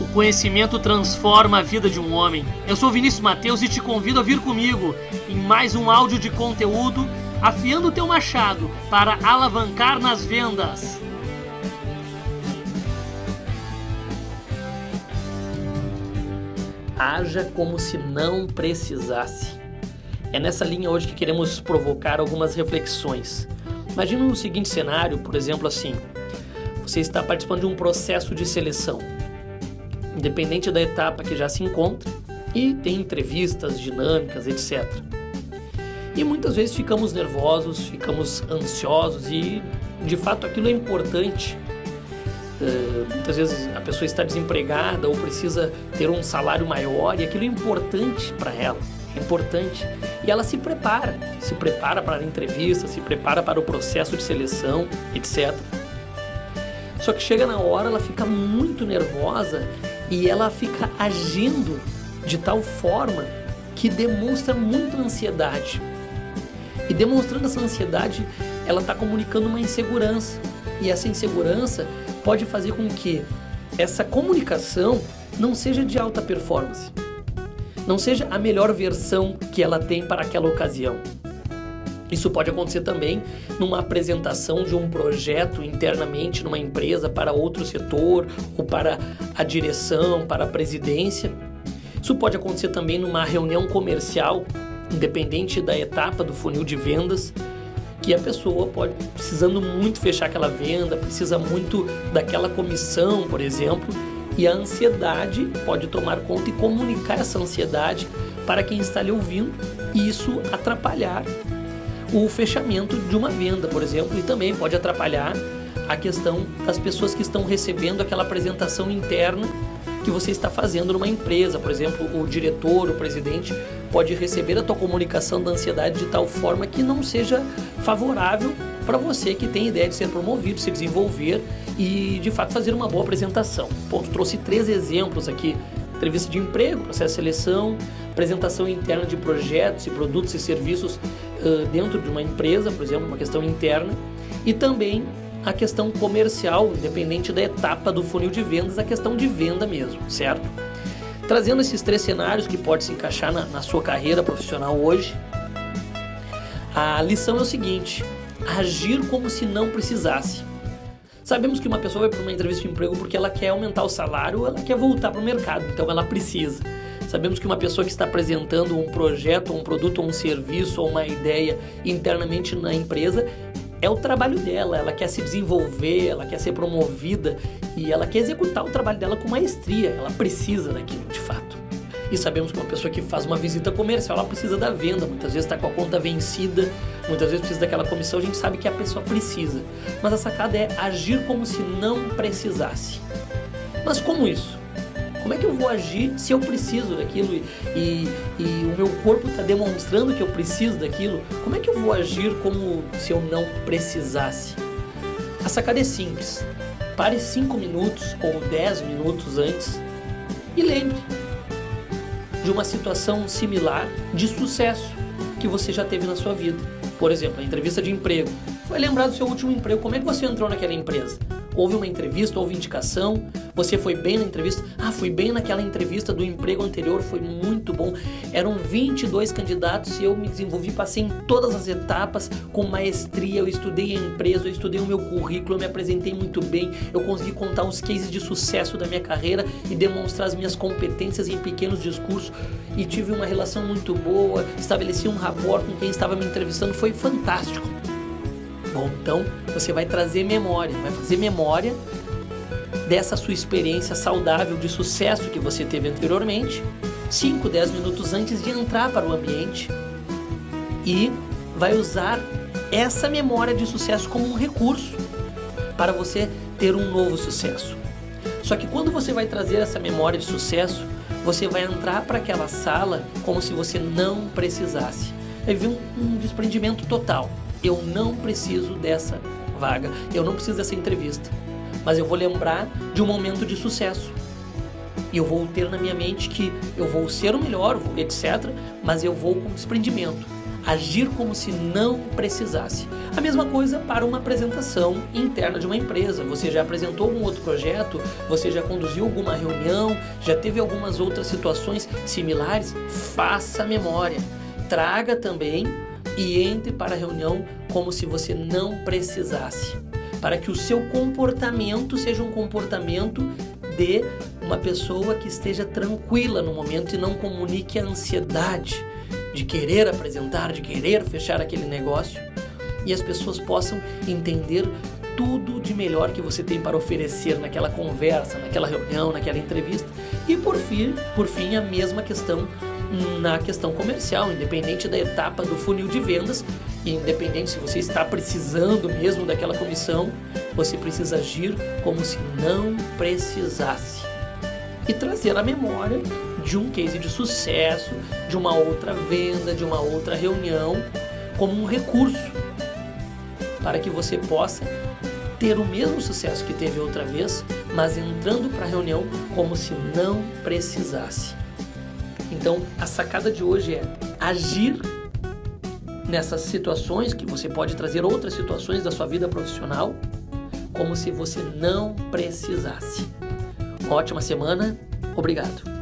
O conhecimento transforma a vida de um homem. Eu sou Vinícius Mateus e te convido a vir comigo em mais um áudio de conteúdo afiando o teu machado para alavancar nas vendas. Haja como se não precisasse. É nessa linha hoje que queremos provocar algumas reflexões. Imagina o seguinte cenário, por exemplo, assim: você está participando de um processo de seleção independente da etapa que já se encontra, e tem entrevistas dinâmicas, etc. E muitas vezes ficamos nervosos, ficamos ansiosos e de fato aquilo é importante. Uh, muitas vezes a pessoa está desempregada ou precisa ter um salário maior e aquilo é importante para ela, é importante. E ela se prepara, se prepara para a entrevista, se prepara para o processo de seleção, etc. Só que chega na hora, ela fica muito nervosa e ela fica agindo de tal forma que demonstra muita ansiedade. E demonstrando essa ansiedade, ela está comunicando uma insegurança. E essa insegurança pode fazer com que essa comunicação não seja de alta performance, não seja a melhor versão que ela tem para aquela ocasião. Isso pode acontecer também numa apresentação de um projeto internamente numa empresa para outro setor ou para a direção, para a presidência. Isso pode acontecer também numa reunião comercial, independente da etapa do funil de vendas, que a pessoa pode precisando muito fechar aquela venda, precisa muito daquela comissão, por exemplo, e a ansiedade pode tomar conta e comunicar essa ansiedade para quem está lhe ouvindo e isso atrapalhar o fechamento de uma venda, por exemplo, e também pode atrapalhar a questão das pessoas que estão recebendo aquela apresentação interna que você está fazendo numa empresa. Por exemplo, o diretor, o presidente pode receber a tua comunicação da ansiedade de tal forma que não seja favorável para você que tem ideia de ser promovido, se desenvolver e de fato fazer uma boa apresentação. Bom, trouxe três exemplos aqui entrevista de emprego, processo de seleção, apresentação interna de projetos e produtos e serviços dentro de uma empresa, por exemplo, uma questão interna, e também a questão comercial, independente da etapa do funil de vendas, a questão de venda mesmo, certo? Trazendo esses três cenários que pode se encaixar na, na sua carreira profissional hoje, a lição é o seguinte: agir como se não precisasse. Sabemos que uma pessoa vai para uma entrevista de emprego porque ela quer aumentar o salário, ela quer voltar para o mercado, então ela precisa. Sabemos que uma pessoa que está apresentando um projeto, um produto, um serviço ou uma ideia internamente na empresa é o trabalho dela, ela quer se desenvolver, ela quer ser promovida e ela quer executar o trabalho dela com maestria, ela precisa daquilo de fato. E sabemos que uma pessoa que faz uma visita comercial, ela precisa da venda, muitas vezes está com a conta vencida, muitas vezes precisa daquela comissão, a gente sabe que a pessoa precisa. Mas a sacada é agir como se não precisasse. Mas como isso? Como é que eu vou agir se eu preciso daquilo e, e, o meu corpo está demonstrando que eu preciso daquilo? Como é que eu vou agir como se eu não precisasse? A sacada é simples. Pare 5 minutos ou 10 minutos antes e lembre de uma situação similar de sucesso que você já teve na sua vida. Por exemplo, a entrevista de emprego. Foi lembrar do seu último emprego. Como é que você entrou naquela empresa? Houve uma entrevista, houve indicação, você foi bem na entrevista? Ah, fui bem naquela entrevista do emprego anterior, foi muito bom. Eram 22 candidatos e eu me desenvolvi, passei em todas as etapas com maestria. Eu estudei a empresa, eu estudei o meu currículo, eu me apresentei muito bem. Eu consegui contar os cases de sucesso da minha carreira e demonstrar as minhas competências em pequenos discursos. E tive uma relação muito boa, estabeleci um rapport com quem estava me entrevistando, foi fantástico. Bom, então você vai trazer memória, vai fazer memória dessa sua experiência saudável de sucesso que você teve anteriormente, 5, 10 minutos antes de entrar para o ambiente e vai usar essa memória de sucesso como um recurso para você ter um novo sucesso. Só que quando você vai trazer essa memória de sucesso, você vai entrar para aquela sala como se você não precisasse. Vai vir um, um desprendimento total eu não preciso dessa vaga, eu não preciso dessa entrevista, mas eu vou lembrar de um momento de sucesso. E eu vou ter na minha mente que eu vou ser o melhor, etc. Mas eu vou com desprendimento. agir como se não precisasse. A mesma coisa para uma apresentação interna de uma empresa. Você já apresentou algum outro projeto? Você já conduziu alguma reunião? Já teve algumas outras situações similares? Faça memória. Traga também e entre para a reunião como se você não precisasse, para que o seu comportamento seja um comportamento de uma pessoa que esteja tranquila no momento e não comunique a ansiedade de querer apresentar, de querer fechar aquele negócio e as pessoas possam entender tudo de melhor que você tem para oferecer naquela conversa, naquela reunião, naquela entrevista. E por fim, por fim a mesma questão na questão comercial, independente da etapa do funil de vendas, e independente se você está precisando mesmo daquela comissão, você precisa agir como se não precisasse. E trazer a memória de um case de sucesso, de uma outra venda, de uma outra reunião, como um recurso para que você possa ter o mesmo sucesso que teve outra vez, mas entrando para a reunião como se não precisasse. Então, a sacada de hoje é agir nessas situações que você pode trazer outras situações da sua vida profissional como se você não precisasse. Uma ótima semana. Obrigado.